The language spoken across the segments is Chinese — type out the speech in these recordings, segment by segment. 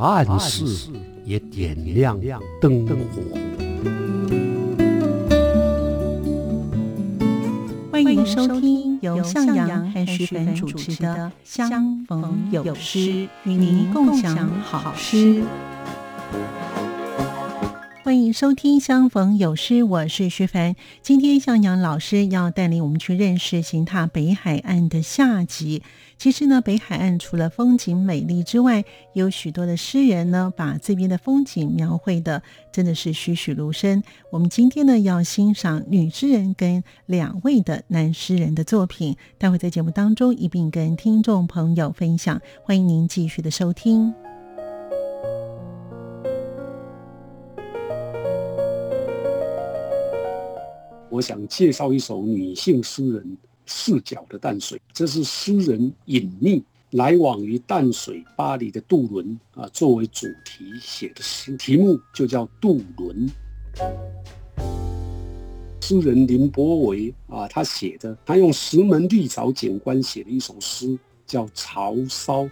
暗室也点亮灯火。欢迎收听由向阳和徐凡主持的《相逢有诗》，与您共享好诗。欢迎收听《相逢有诗》，我是徐凡。今天向阳老师要带领我们去认识行踏北海岸的下集。其实呢，北海岸除了风景美丽之外，有许多的诗人呢，把这边的风景描绘的真的是栩栩如生。我们今天呢，要欣赏女诗人跟两位的男诗人的作品，待会在节目当中一并跟听众朋友分享。欢迎您继续的收听。我想介绍一首女性诗人视角的淡水，这是诗人隐匿来往于淡水、巴黎的渡轮啊作为主题写的诗，题目就叫《渡轮》。诗人林波维啊，他写的，他用石门绿藻景观写的一首诗，叫《潮骚》。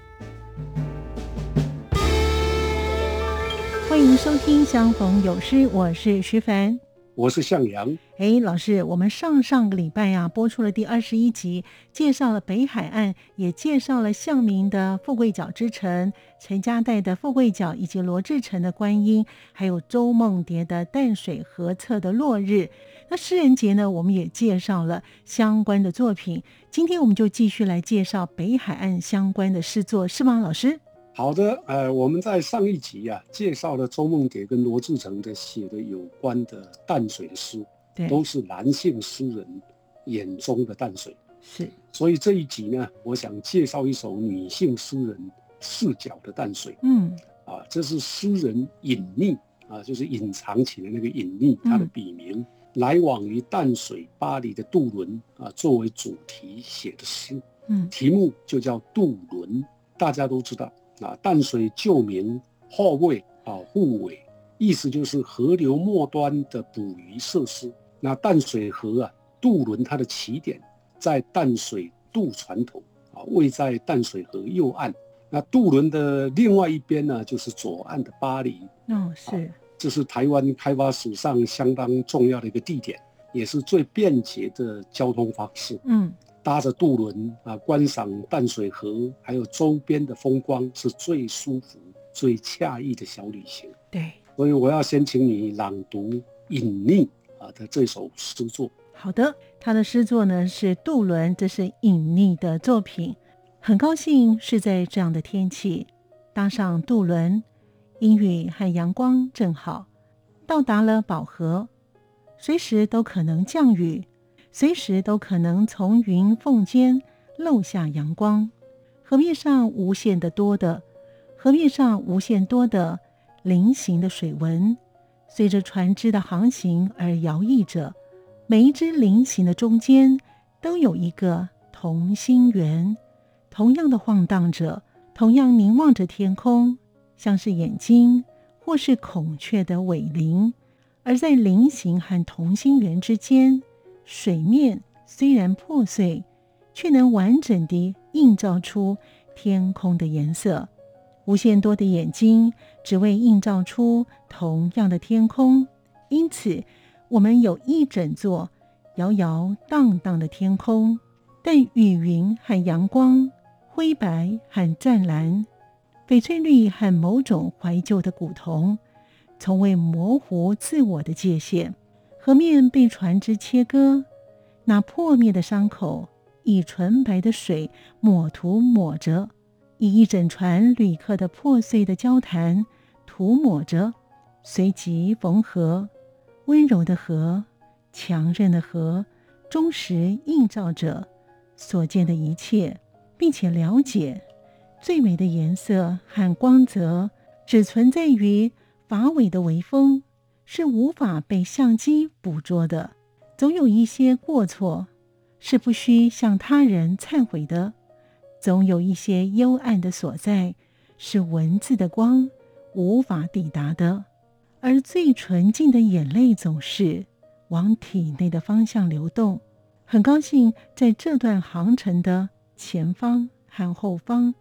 欢迎收听《相逢有诗》，我是徐凡。我是向阳。哎，老师，我们上上个礼拜呀播出了第二十一集，介绍了北海岸，也介绍了向明的富贵角之城、陈家代的富贵角，以及罗志成的观音，还有周梦蝶的淡水河侧的落日。那诗人节呢，我们也介绍了相关的作品。今天我们就继续来介绍北海岸相关的诗作，是吗，老师？好的，呃，我们在上一集啊介绍了周梦蝶跟罗志成的写的有关的淡水的诗，都是男性诗人眼中的淡水。是，所以这一集呢，我想介绍一首女性诗人视角的淡水。嗯，啊，这是诗人隐匿啊，就是隐藏起的那个隐匿，他的笔名，来往于淡水、巴黎的渡轮啊，作为主题写的诗。嗯，题目就叫渡轮，大家都知道。啊，淡水旧名后卫啊护尾，意思就是河流末端的捕鱼设施。那淡水河啊，渡轮它的起点在淡水渡船头啊，位在淡水河右岸。那渡轮的另外一边呢，就是左岸的巴黎。哦，是，这是台湾开发史上相当重要的一个地点，也是最便捷的交通方式。嗯。搭着渡轮啊，观赏淡水河还有周边的风光，是最舒服、最惬意的小旅行。对，所以我要先请你朗读《隐匿》啊的这首诗作。好的，他的诗作呢是渡轮，这是《隐匿》的作品。很高兴是在这样的天气搭上渡轮，阴雨和阳光正好，到达了宝河，随时都可能降雨。随时都可能从云缝间漏下阳光，河面上无限的多的，河面上无限多的菱形的水纹，随着船只的航行而摇曳着。每一只菱形的中间都有一个同心圆，同样的晃荡着，同样凝望着天空，像是眼睛或是孔雀的尾鳞。而在菱形和同心圆之间。水面虽然破碎，却能完整地映照出天空的颜色。无限多的眼睛，只为映照出同样的天空。因此，我们有一整座摇摇荡荡的天空，但雨云和阳光、灰白和湛蓝、翡翠绿和某种怀旧的古铜，从未模糊自我的界限。河面被船只切割，那破灭的伤口以纯白的水抹涂抹着，以一整船旅客的破碎的交谈涂抹着，随即缝合。温柔的河，强韧的河，忠实映照着所见的一切，并且了解最美的颜色和光泽只存在于法尾的微风。是无法被相机捕捉的，总有一些过错是不需向他人忏悔的，总有一些幽暗的所在是文字的光无法抵达的，而最纯净的眼泪总是往体内的方向流动。很高兴在这段航程的前方和后方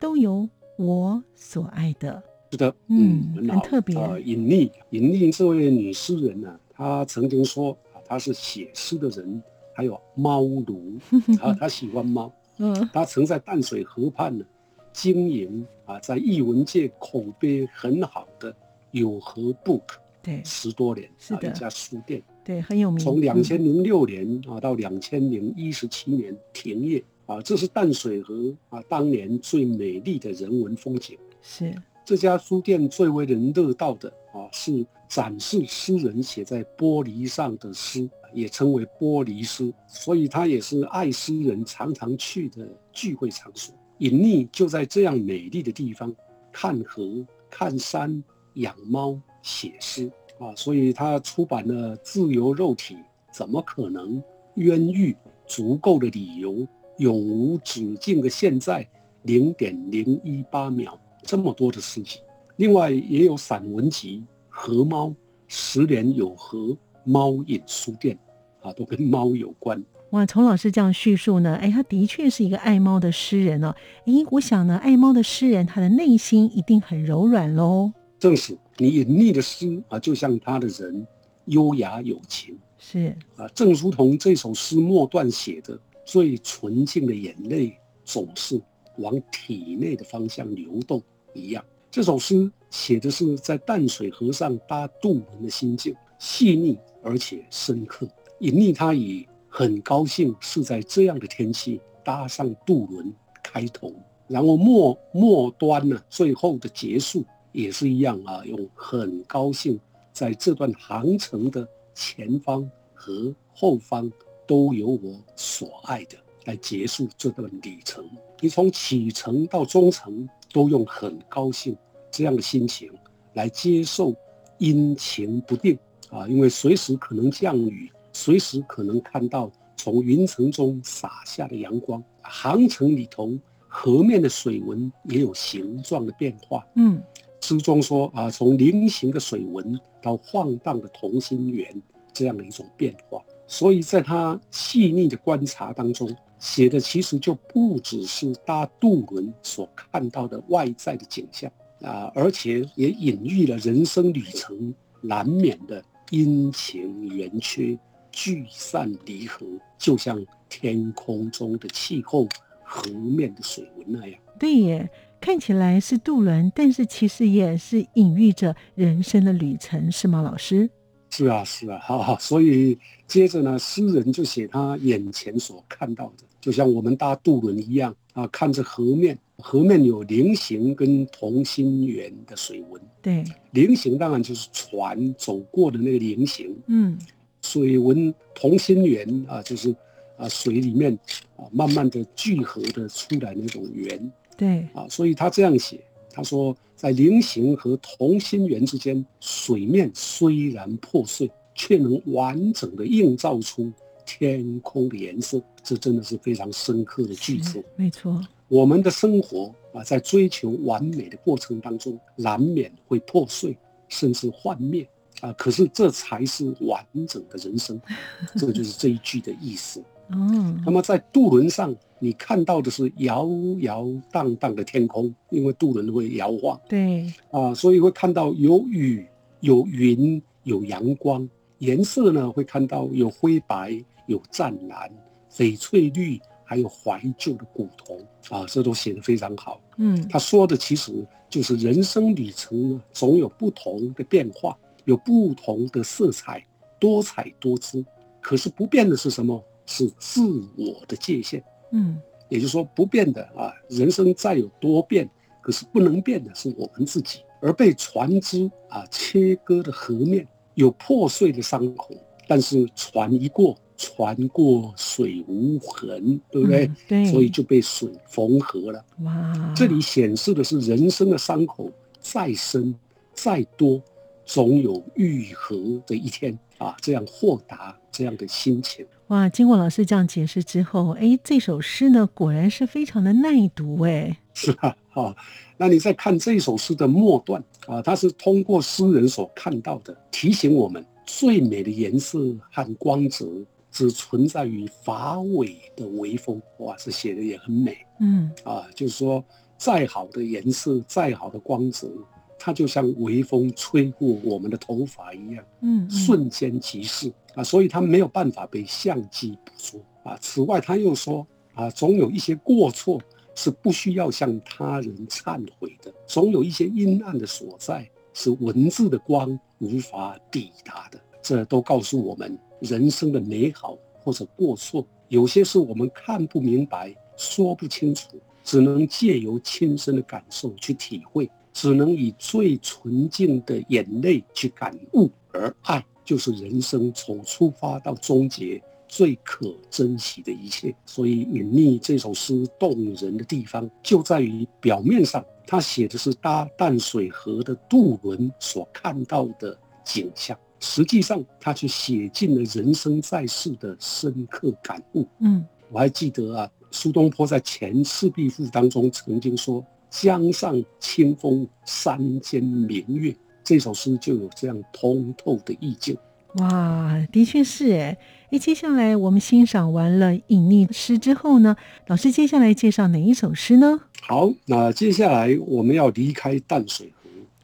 都有我所爱的。是的，嗯，很特别。尹丽，尹丽这位女诗人呢，她曾经说啊，她是写诗的人，还有猫奴啊，她喜欢猫。嗯，她曾在淡水河畔呢经营啊，在译文界口碑很好的有和 Book，对，十多年是的一家书店。对，很有名。从两千零六年啊到两千零一十七年停业啊，这是淡水河啊当年最美丽的人文风景。是这家书店最为人乐道的啊，是展示诗人写在玻璃上的诗，也称为玻璃诗，所以它也是爱诗人常常去的聚会场所。隐匿就在这样美丽的地方，看河、看山、养猫、写诗。啊，所以他出版了《自由肉体》，怎么可能冤狱？足够的理由，永无止境的现在，零点零一八秒，这么多的事情。另外也有散文集《和猫》，十年有和猫影书店，啊，都跟猫有关。哇，从老师这样叙述呢，哎，他的确是一个爱猫的诗人哦。哎，我想呢，爱猫的诗人，他的内心一定很柔软喽。正是。你隐匿的诗啊，就像他的人，优雅有情，是啊，正如同这首诗末段写的，最纯净的眼泪总是往体内的方向流动一样。这首诗写的是在淡水河上搭渡轮的心境，细腻而且深刻。隐匿他以很高兴是在这样的天气搭上渡轮开头，然后末末端呢，最后的结束。也是一样啊，用很高兴，在这段航程的前方和后方都有我所爱的来结束这段旅程。你从启程到终程，都用很高兴这样的心情来接受阴晴不定啊，因为随时可能降雨，随时可能看到从云层中洒下的阳光。航程里头，河面的水纹也有形状的变化。嗯。诗中说啊，从菱形的水纹到晃荡的同心圆，这样的一种变化。所以在他细腻的观察当中，写的其实就不只是搭渡轮所看到的外在的景象啊，而且也隐喻了人生旅程难免的阴晴圆缺、聚散离合，就像天空中的气候、河面的水纹那样。对耶。看起来是渡轮，但是其实也是隐喻着人生的旅程，是吗，老师？是啊，是啊，好好。所以接着呢，诗人就写他眼前所看到的，就像我们搭渡轮一样啊，看着河面，河面有菱形跟同心圆的水纹。对，菱形当然就是船走过的那个菱形。嗯，水纹同心圆啊，就是啊水里面啊慢慢的聚合的出来那种圆。对啊，所以他这样写，他说在菱形和同心圆之间，水面虽然破碎，却能完整的映照出天空的颜色。这真的是非常深刻的句子。没错，我们的生活啊，在追求完美的过程当中，难免会破碎，甚至幻灭啊。可是这才是完整的人生，这就是这一句的意思。嗯，那么在渡轮上。你看到的是摇摇荡荡的天空，因为渡轮会摇晃。对啊，所以会看到有雨、有云、有阳光。颜色呢，会看到有灰白、有湛蓝、翡翠绿，还有怀旧的古铜啊，这都写得非常好。嗯，他说的其实就是人生旅程呢，总有不同的变化，有不同的色彩，多彩多姿。可是不变的是什么？是自我的界限。嗯，也就是说不变的啊，人生再有多变，可是不能变的是我们自己。而被船只啊切割的河面有破碎的伤口，但是船一过，船过水无痕，对不对？对，所以就被水缝合了。哇，这里显示的是人生的伤口再深再多，总有愈合的一天啊，这样豁达这样的心情。哇，经过老师这样解释之后，哎，这首诗呢，果然是非常的耐读，哎，是啊，好，那你再看这首诗的末段啊，它是通过诗人所看到的，提醒我们最美的颜色和光泽只存在于法尾的微风。哇，这写的也很美，嗯，啊，就是说再好的颜色，再好的光泽。它就像微风吹过我们的头发一样，嗯，瞬间即逝啊，所以它没有办法被相机捕捉啊。此外，他又说啊，总有一些过错是不需要向他人忏悔的，总有一些阴暗的所在是文字的光无法抵达的。这都告诉我们，人生的美好或者过错，有些是我们看不明白、说不清楚，只能借由亲身的感受去体会。只能以最纯净的眼泪去感悟，而爱就是人生从出发到终结最可珍惜的一切。所以，隐匿这首诗动人的地方，就在于表面上他写的是搭淡水河的渡轮所看到的景象，实际上他却写尽了人生在世的深刻感悟。嗯，我还记得啊，苏东坡在《前赤壁赋》当中曾经说。江上清风，山间明月，这首诗就有这样通透的意境。哇，的确是哎。哎，接下来我们欣赏完了隐匿诗之后呢，老师接下来介绍哪一首诗呢？好，那接下来我们要离开淡水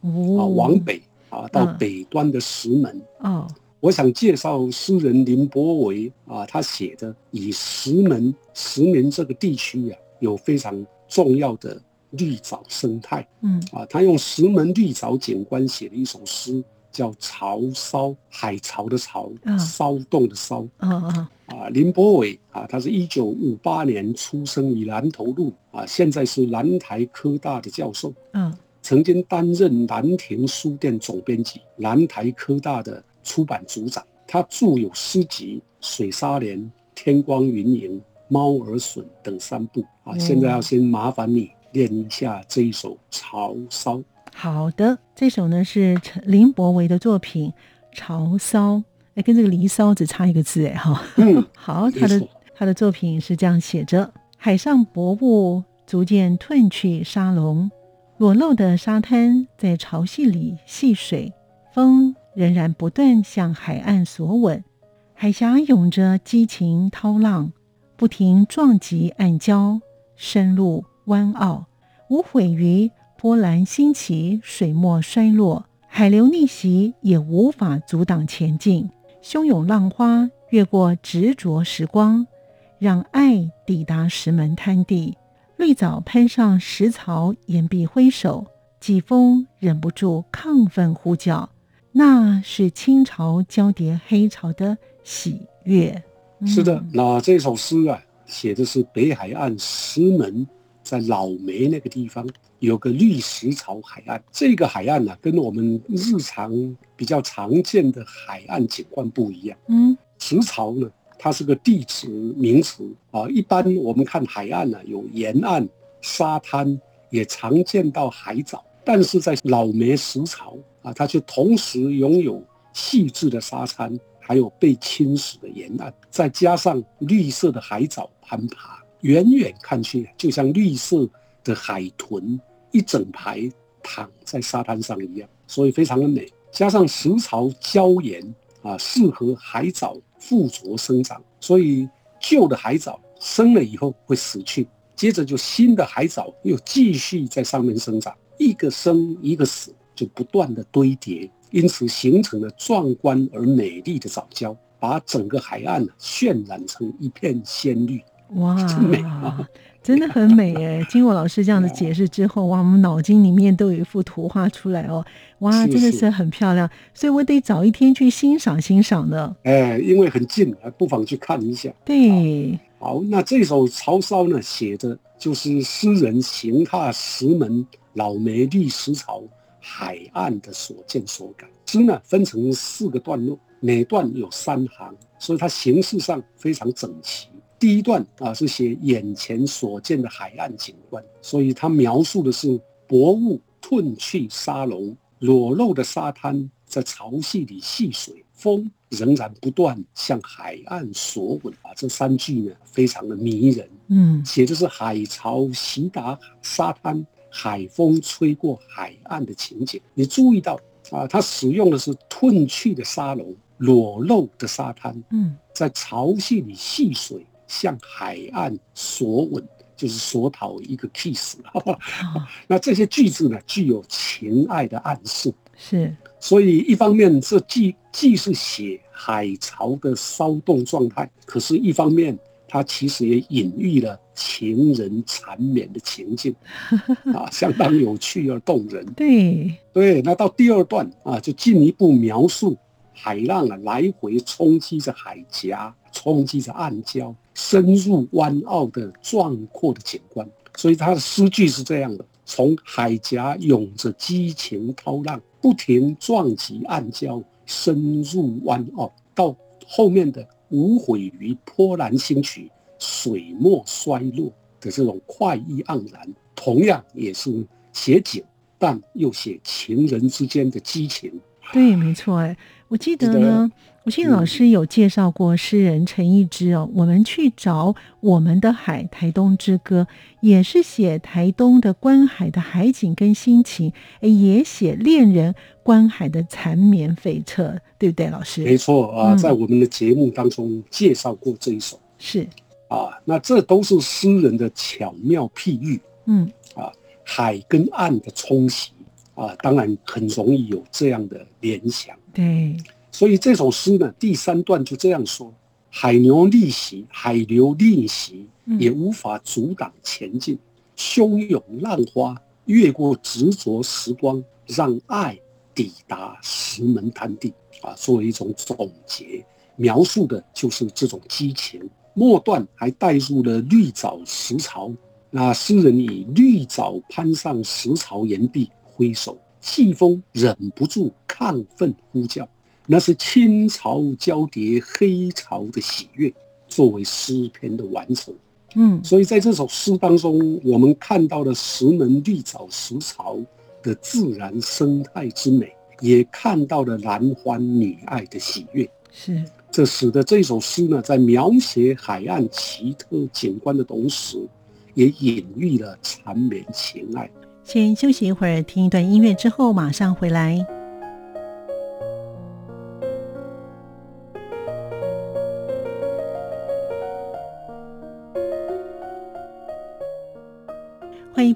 河，啊，往北啊，到北端的石门。哦，我想介绍诗人林伯维啊，他写的以石门、石门这个地区呀，有非常重要的。绿藻生态，嗯。啊，他用石门绿藻景观写了一首诗，叫《潮骚》，海潮的潮，骚动的骚，啊啊啊！林伯伟啊，他是一九五八年出生于南投路，啊，现在是南台科大的教授，嗯，曾经担任兰亭书店总编辑，南台科大的出版组长。他著有诗集《水沙连》《天光云影》《猫儿笋》等三部，啊，现在要先麻烦你。练一下这一首《潮骚》。好的，这首呢是林伯维的作品《潮骚》。哎，跟这个《离骚》只差一个字，哎哈。嗯，好，他的他的作品是这样写着：海上薄雾逐渐褪去沙龙，裸露的沙滩在潮汐里戏水，风仍然不断向海岸索吻，海峡涌着激情涛浪，不停撞击暗礁，深入。湾澳，无悔于波澜兴起，水墨衰落，海流逆袭也无法阻挡前进。汹涌浪花越过执着时光，让爱抵达石门滩地。绿藻攀上石槽，岩壁挥手，季风忍不住亢奋呼叫，那是清朝交叠黑潮的喜悦。是的，那这首诗啊，写的是北海岸石门。在老梅那个地方有个绿石潮海岸，这个海岸呢，跟我们日常比较常见的海岸景观不一样。嗯，石潮呢，它是个地质名词啊。一般我们看海岸呢，有沿岸沙滩，也常见到海藻，但是在老梅石潮啊，它却同时拥有细致的沙滩，还有被侵蚀的沿岸，再加上绿色的海藻攀爬。远远看去，就像绿色的海豚一整排躺在沙滩上一样，所以非常的美。加上石槽礁岩啊，适合海藻附着生长，所以旧的海藻生了以后会死去，接着就新的海藻又继续在上面生长，一个生一个死，就不断的堆叠，因此形成了壮观而美丽的藻礁，把整个海岸渲染成一片鲜绿。哇，真的很美哎！经过老师这样的解释之后，哇，我们脑筋里面都有一幅图画出来哦。哇，真的是很漂亮，所以我得早一天去欣赏欣赏的。哎，因为很近，不妨去看一下。对，好，那这首《曹操》呢，写的就是诗人行踏石门老梅绿石槽海岸的所见所感。诗呢分成四个段落，每段有三行，所以它形式上非常整齐。第一段啊是写眼前所见的海岸景观，所以它描述的是薄雾褪去沙龙，裸露的沙滩在潮汐里戏水，风仍然不断向海岸索吻啊！这三句呢，非常的迷人。嗯，写的是海潮袭打沙滩，海风吹过海岸的情景。你注意到啊，他使用的是褪去的沙龙，裸露的沙滩。嗯，在潮汐里戏水，向海岸索吻。就是索讨一个 kiss，那这些句子呢，具有情爱的暗示，是，所以一方面这既既是写海潮的骚动状态，可是一方面它其实也隐喻了情人缠绵的情境，啊，相当有趣而动人。对对，那到第二段啊，就进一步描述海浪啊来回冲击着海峡，冲击着暗礁。深入湾澳的壮阔的景观，所以他的诗句是这样的：从海峡涌着激情涛浪，不停撞击暗礁，深入湾澳，到后面的无悔于波澜兴起、水墨衰落的这种快意盎然，同样也是写景，但又写情人之间的激情。对，没错，哎，我记得呢。我记得老师有介绍过诗人陈一之哦，我们去找我们的海，台东之歌也是写台东的观海的海景跟心情，也写恋人观海的缠绵悱恻，对不对，老师？没错啊，在我们的节目当中介绍过这一首，是。啊，那这都是诗人的巧妙譬喻，嗯。啊，海跟岸的冲洗啊，当然很容易有这样的联想，对。所以这首诗呢，第三段就这样说：海牛逆袭，海流逆袭，也无法阻挡前进。汹涌浪花越过执着时光，让爱抵达石门滩地。啊，作为一种总结，描述的就是这种激情。末段还带入了绿藻石槽，那诗人以绿藻攀上石槽岩壁，挥手，季风忍不住亢奋呼叫。那是青潮交叠黑潮的喜悦，作为诗篇的完成。嗯，所以在这首诗当中，我们看到了石门绿藻石潮的自然生态之美，也看到了男欢女爱的喜悦。是，这使得这首诗呢，在描写海岸奇特景观的同时，也隐喻了缠绵情爱。先休息一会儿，听一段音乐之后，马上回来。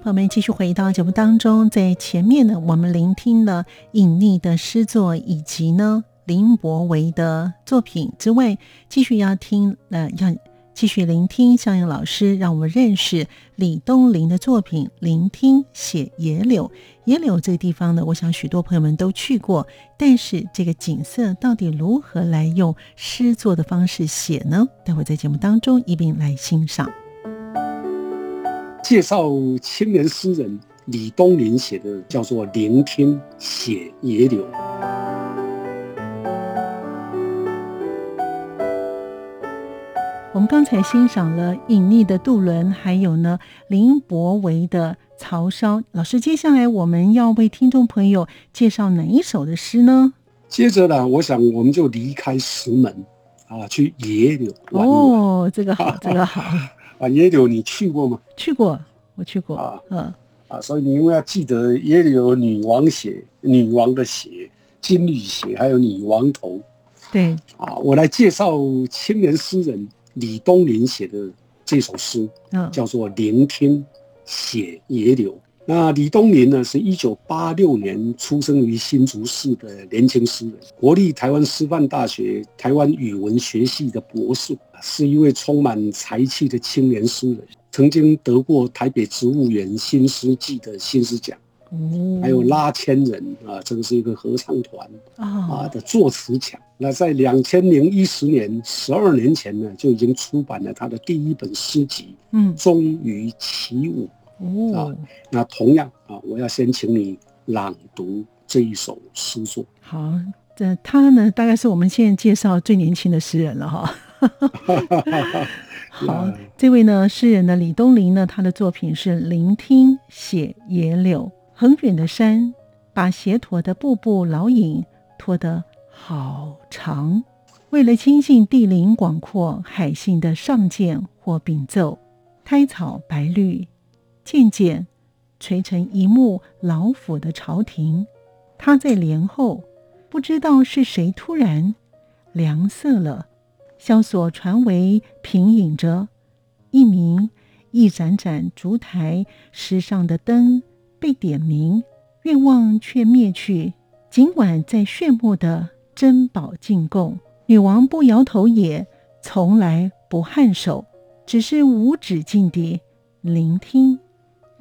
朋友们继续回到节目当中。在前面呢，我们聆听了隐匿的诗作以及呢林伯维的作品之外，继续要听呃，要继续聆听向阳老师让我们认识李东林的作品。聆听写野柳，野柳这个地方呢，我想许多朋友们都去过，但是这个景色到底如何来用诗作的方式写呢？待会在节目当中一并来欣赏。介绍青年诗人李东林写的叫做《聆听写野柳》。我们刚才欣赏了隐匿的渡轮，还有呢林伯维的《曹烧》。老师，接下来我们要为听众朋友介绍哪一首的诗呢？接着呢，我想我们就离开石门啊，去野柳玩哦，这个好，这个好。啊，野柳你去过吗？去过，我去过啊，嗯啊，所以你因为要记得野柳有女王血，女王的血，金缕血，还有女王头。对啊，我来介绍青年诗人李东林写的这首诗，嗯，叫做《聆听写野柳》。那李东林呢，是一九八六年出生于新竹市的年轻诗人，国立台湾师范大学台湾语文学系的博士，是一位充满才气的青年诗人，曾经得过台北植物园新诗季的新诗奖，哦，还有拉千人啊，这个是一个合唱团啊啊的作词奖。那在两千零一十年，十二年前呢，就已经出版了他的第一本诗集，嗯，终于起舞。哦，那同样啊，我要先请你朗读这一首诗作。好，这他呢，大概是我们现在介绍最年轻的诗人了哈。好，这位呢，诗人呢，李东林呢，他的作品是《聆听写野柳》。很远的山，把斜驼的步步老影拖得好长。为了亲近地灵广阔海性的上见或秉奏，苔草白绿，渐渐垂成一幕老府的朝廷。他在帘后，不知道是谁突然凉色了。萧索传为平影着，一明一盏盏烛台石上的灯被点明，愿望却灭去。尽管在炫目的珍宝进贡。女王不摇头，也从来不颔首，只是无止境地聆听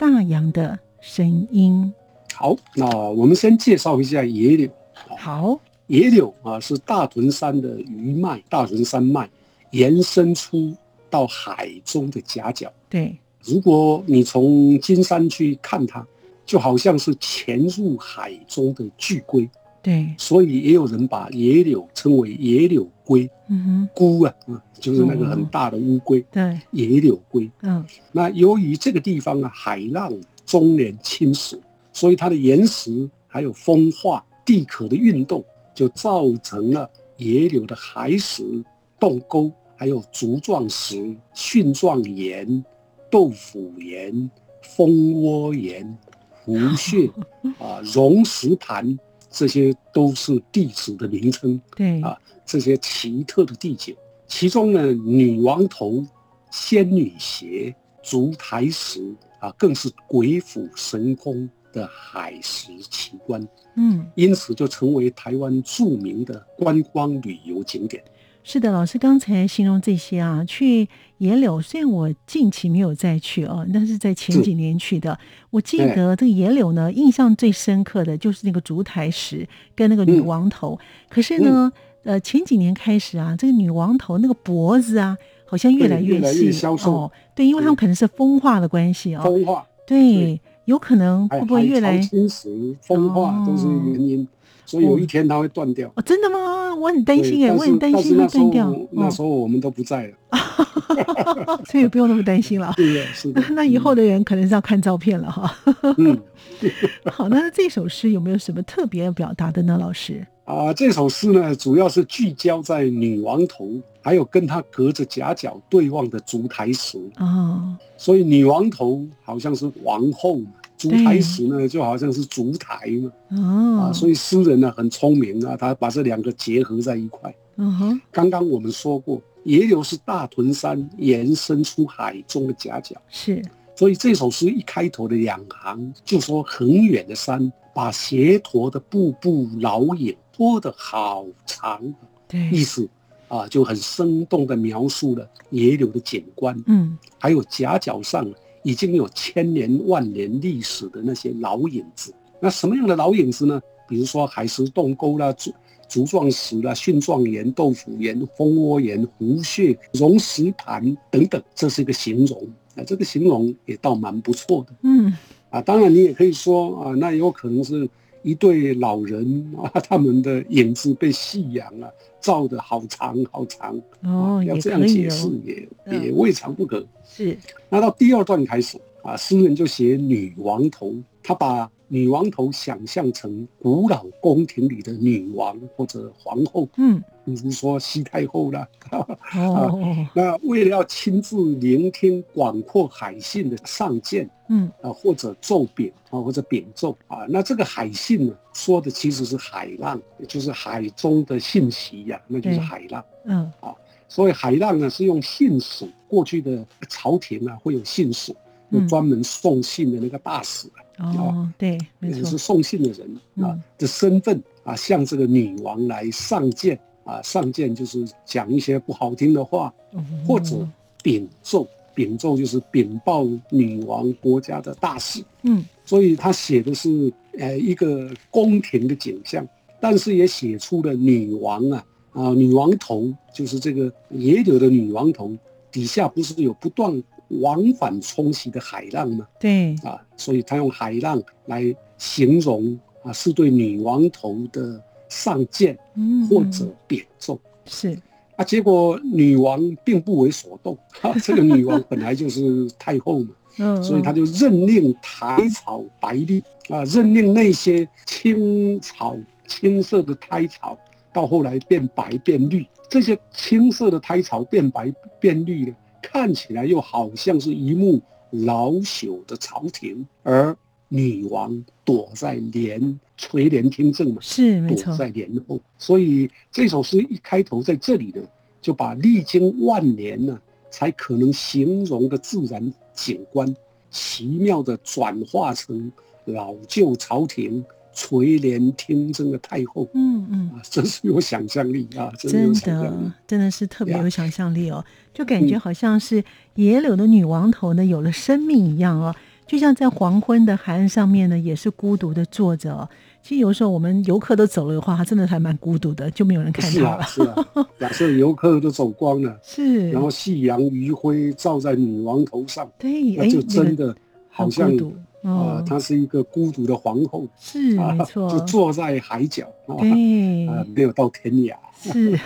大洋的声音。好，那我们先介绍一下野柳。好，野柳啊，是大屯山的余脉，大屯山脉延伸出到海中的夹角。对，如果你从金山去看它，就好像是潜入海中的巨龟。对，所以也有人把野柳称为野柳龟，嗯哼，龟啊，嗯，就是那个很大的乌龟，对，野柳龟。嗯，那由于这个地方啊，海浪终年侵蚀，所以它的岩石还有风化、地壳的运动，就造成了野柳的海蚀、洞沟，还有竹状石、蕈状岩、豆腐岩、蜂窝岩、湖穴 啊、溶石盘。这些都是地址的名称，对。啊，这些奇特的地景，其中呢，女王头、仙女鞋、烛台石啊，更是鬼斧神工的海石奇观，嗯，因此就成为台湾著名的观光旅游景点。是的，老师刚才形容这些啊，去野柳，虽然我近期没有再去哦，但是在前几年去的，我记得这个野柳呢，印象最深刻的就是那个烛台石跟那个女王头。可是呢，呃，前几年开始啊，这个女王头那个脖子啊，好像越来越细哦。对，因为他们可能是风化的关系啊。风化。对，有可能会不会越来侵蚀、风化都是原因。所以有一天它会断掉哦，真的吗？我很担心哎，我很担心会断掉。那时候我们都不在了，所以不用那么担心了。对，是的。那以后的人可能是要看照片了哈。嗯，好，那这首诗有没有什么特别要表达的呢？老师啊，这首诗呢，主要是聚焦在女王头，还有跟她隔着夹角对望的烛台石啊。所以女王头好像是王后嘛。烛台石呢，就好像是烛台嘛，哦，啊，所以诗人呢很聪明啊，他把这两个结合在一块。嗯哼，刚刚我们说过，野柳是大屯山延伸出海中的夹角，是，所以这首诗一开头的两行就说很远的山，把斜驼的步步老影拖得好长，对，意思啊就很生动的描述了野柳的景观，嗯，还有夹角上。已经有千年万年历史的那些老影子，那什么样的老影子呢？比如说海蚀洞沟啦、竹竹状石啦、蕈状岩、豆腐岩、蜂窝岩、湖穴、溶石盘等等，这是一个形容啊，这个形容也倒蛮不错的。嗯，啊，当然你也可以说啊，那有可能是一对老人 啊，他们的影子被夕阳啊照得好长好长哦，要这样解释也也未尝不可。是，那到第二段开始啊，诗人就写女王头，他把女王头想象成古老宫廷里的女王或者皇后，嗯，比如说西太后啦，哦，那为了要亲自聆听广阔海信的上谏，嗯，啊，或者奏禀啊，或者禀奏啊，那这个海信呢，说的其实是海浪，就是海中的信息呀，那就是海浪，嗯，啊。所以海浪呢是用信使，过去的朝廷啊会有信使，有专门送信的那个大使哦，对，没错，是送信的人啊的身份啊，向这个女王来上谏啊，上谏就是讲一些不好听的话，或者禀奏，禀奏就是禀报女王国家的大事。嗯，所以他写的是呃一个宫廷的景象，但是也写出了女王啊。啊，女王头就是这个野柳的女王头底下不是有不断往返冲洗的海浪吗？对，啊，所以他用海浪来形容啊，是对女王头的上谏或者贬奏。是啊，结果女王并不为所动，啊，这个女王本来就是太后嘛，嗯，所以她就任令苔草白绿啊，任令那些青草。青色的苔草，到后来变白变绿，这些青色的苔草变白变绿呢，看起来又好像是一幕老朽的朝廷，而女王躲在帘垂帘听政嘛，是没错，躲在帘后。所以这首诗一开头在这里呢，就把历经万年呢，才可能形容的自然景观，奇妙的转化成老旧朝廷。垂帘听政的太后，嗯嗯，真是有想象力啊！真的，真的是特别有想象力哦，就感觉好像是野柳的女王头呢有了生命一样哦，就像在黄昏的海岸上面呢，也是孤独的坐着。其实有时候我们游客都走了的话，他真的还蛮孤独的，就没有人看他了。是啊，是啊。假设游客都走光了，是，然后夕阳余晖照在女王头上，对，那就真的好像。啊，她是一个孤独的皇后，是没错，就坐在海角，对，啊，没有到天涯，是，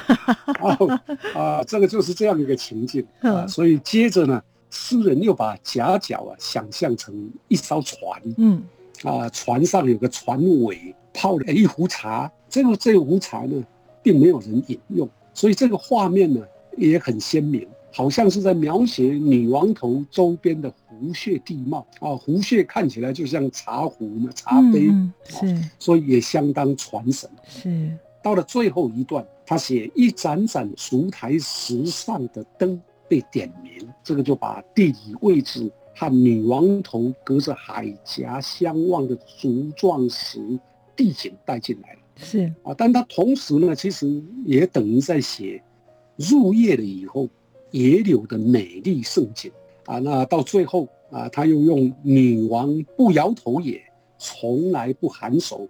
啊，这个就是这样一个情境啊。所以接着呢，诗人又把夹角啊想象成一艘船，嗯，啊，船上有个船尾泡了一壶茶，这个这壶茶呢，并没有人饮用，所以这个画面呢也很鲜明。好像是在描写女王头周边的湖穴地貌。啊，湖穴看起来就像茶壶嘛，茶杯。是，所以也相当传神。是。到了最后一段，他写一盏盏烛台石上的灯被点名，这个就把地理位置和女王头隔着海峡相望的竹状石地景带进来了。是啊，但他同时呢，其实也等于在写入夜了以后。野柳的美丽盛景啊，那到最后啊，他又用女王不摇头也，从来不颔首，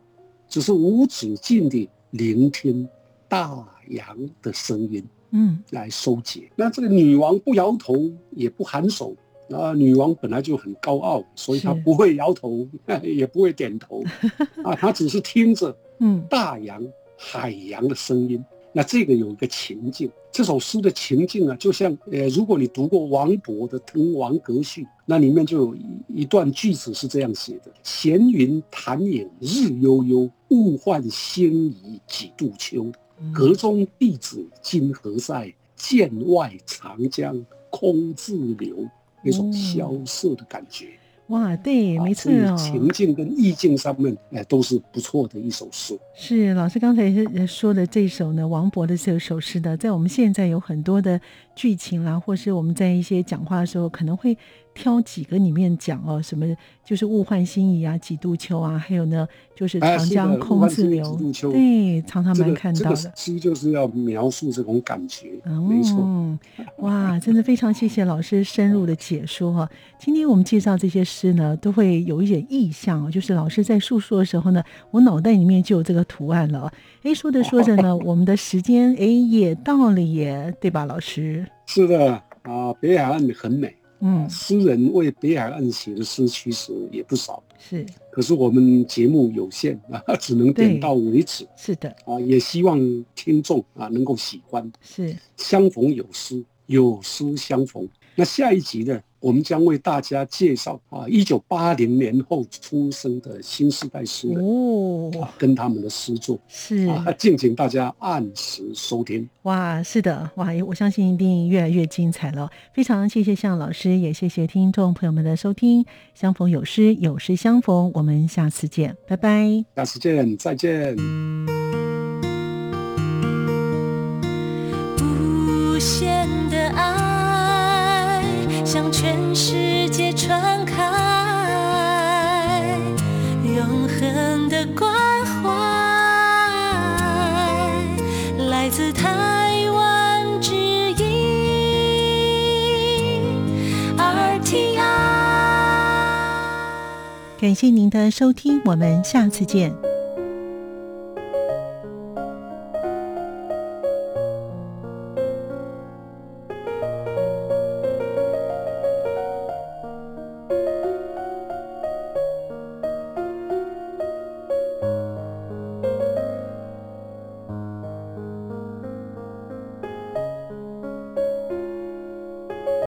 只是无止境地聆听大洋的声音，嗯，来收结。那这个女王不摇头也不颔首啊，女王本来就很高傲，所以她不会摇头，也不会点头 啊，她只是听着嗯大洋海洋的声音。那这个有一个情境，这首诗的情境啊，就像呃，如果你读过王勃的《滕王阁序》，那里面就有一段句子是这样写的：“闲云潭影日悠悠，物换星移几度秋。阁中弟子今何在？剑外长江空自流。”那种萧瑟的感觉。哇，对，没错哦，情境跟意境上面，哎，都是不错的一首诗。是老师刚才说的这首呢，王勃的这首诗的，在我们现在有很多的剧情啦，或是我们在一些讲话的时候，可能会。挑几个里面讲哦，什么就是物换星移啊，几度秋啊，还有呢，就是长江空自流，对，常常蛮看到的。其实就是要描述这种感觉，没错。哇，真的非常谢谢老师深入的解说哈。今天我们介绍这些诗呢，都会有一点意象哦，就是老师在述说的时候呢，我脑袋里面就有这个图案了。哎，说着说着呢，我们的时间哎也到了耶，对吧，老师？是的啊，北海岸很美。嗯，诗人为北海岸写的诗其实也不少，是。可是我们节目有限啊，只能点到为止。是的，啊，也希望听众啊能够喜欢。是，相逢有诗，有诗相逢。那下一集呢？我们将为大家介绍啊，一九八零年后出生的新时代诗人哦，跟他们的诗作是啊，敬请大家按时收听。哇，是的，哇，我相信一定越来越精彩了。非常谢谢向老师，也谢谢听众朋友们的收听。相逢有诗，有诗相逢，我们下次见，拜拜。下次见，再见。不限全世界传开，永恒的关怀，来自台湾之音 RTI。感谢您的收听，我们下次见。